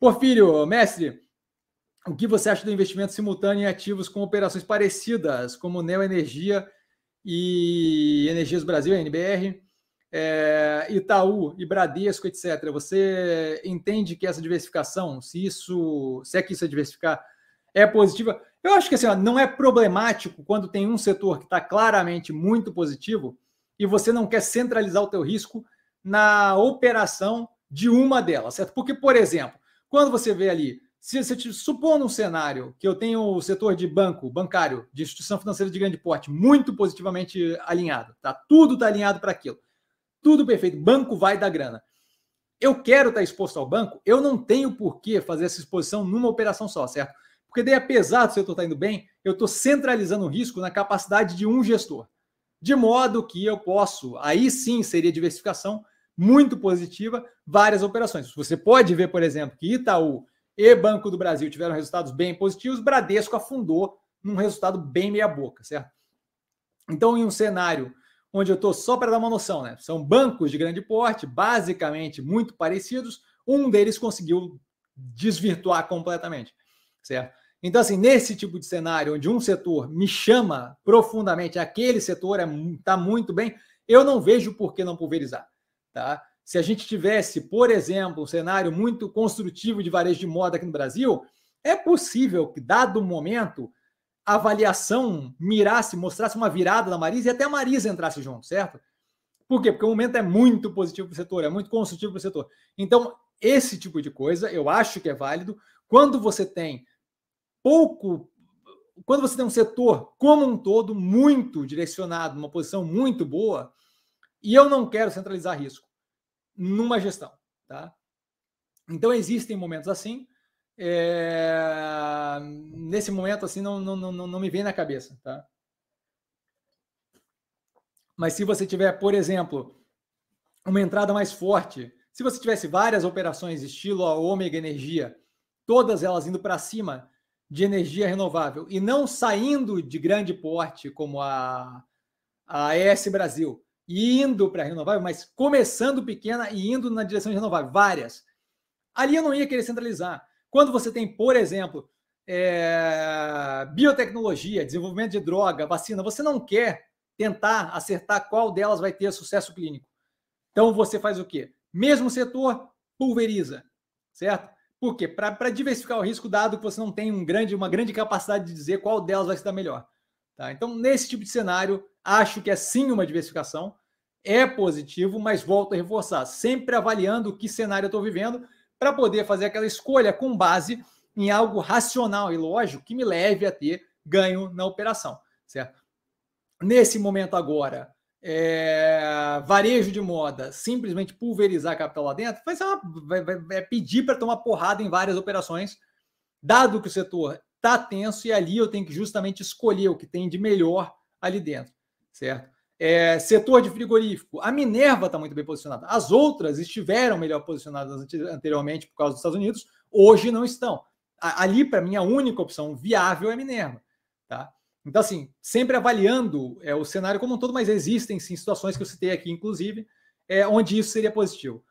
Porfírio, mestre, o que você acha do investimento simultâneo em ativos com operações parecidas, como Neoenergia e Energias Brasil, NBR, é, Itaú e Bradesco, etc. Você entende que essa diversificação, se isso, se é que isso é diversificar, é positiva? Eu acho que assim, ó, não é problemático quando tem um setor que está claramente muito positivo e você não quer centralizar o teu risco na operação de uma delas, certo? Porque, por exemplo, quando você vê ali, se você supor num cenário que eu tenho o setor de banco, bancário, de instituição financeira de grande porte, muito positivamente alinhado, tá? Tudo está alinhado para aquilo. Tudo perfeito. Banco vai dar grana. Eu quero estar tá exposto ao banco, eu não tenho por que fazer essa exposição numa operação só, certo? Porque daí, apesar do setor estar tá indo bem, eu estou centralizando o risco na capacidade de um gestor. De modo que eu posso, aí sim seria diversificação muito positiva, várias operações. Você pode ver, por exemplo, que Itaú e Banco do Brasil tiveram resultados bem positivos, Bradesco afundou num resultado bem meia-boca, certo? Então, em um cenário onde eu estou só para dar uma noção, né? São bancos de grande porte, basicamente muito parecidos, um deles conseguiu desvirtuar completamente, certo? Então, assim, nesse tipo de cenário, onde um setor me chama profundamente, aquele setor está é, tá muito bem, eu não vejo por que não pulverizar. Tá? Se a gente tivesse, por exemplo, um cenário muito construtivo de varejo de moda aqui no Brasil, é possível que, dado o momento, a avaliação mirasse, mostrasse uma virada na Marisa e até a Marisa entrasse junto, certo? Por quê? Porque o momento é muito positivo para o setor, é muito construtivo para o setor. Então, esse tipo de coisa eu acho que é válido. Quando você tem pouco. Quando você tem um setor como um todo muito direcionado, uma posição muito boa, e eu não quero centralizar risco numa gestão, tá? Então existem momentos assim. É... Nesse momento assim não, não, não, não me vem na cabeça, tá? Mas se você tiver, por exemplo, uma entrada mais forte, se você tivesse várias operações estilo a Ômega Energia, todas elas indo para cima de energia renovável e não saindo de grande porte como a, a ES Brasil, indo para renovável, mas começando pequena e indo na direção de renovável, várias. Ali eu não ia querer centralizar. Quando você tem, por exemplo, é, biotecnologia, desenvolvimento de droga, vacina, você não quer tentar acertar qual delas vai ter sucesso clínico. Então você faz o quê? Mesmo setor, pulveriza, certo? Por quê? Para diversificar o risco, dado que você não tem um grande, uma grande capacidade de dizer qual delas vai se dar melhor. Tá? Então, nesse tipo de cenário, acho que é sim uma diversificação, é positivo, mas volto a reforçar, sempre avaliando que cenário eu estou vivendo, para poder fazer aquela escolha com base em algo racional e lógico que me leve a ter ganho na operação, certo? Nesse momento agora, é, varejo de moda, simplesmente pulverizar capital lá dentro, vai, uma, vai, vai, vai pedir para tomar porrada em várias operações, dado que o setor está tenso e ali eu tenho que justamente escolher o que tem de melhor ali dentro, certo? É, setor de frigorífico, a Minerva está muito bem posicionada. As outras estiveram melhor posicionadas anteriormente por causa dos Estados Unidos, hoje não estão. Ali, para mim, a única opção viável é a Minerva. Tá? Então, assim, sempre avaliando é, o cenário como um todo, mas existem sim situações que eu citei aqui, inclusive, é, onde isso seria positivo.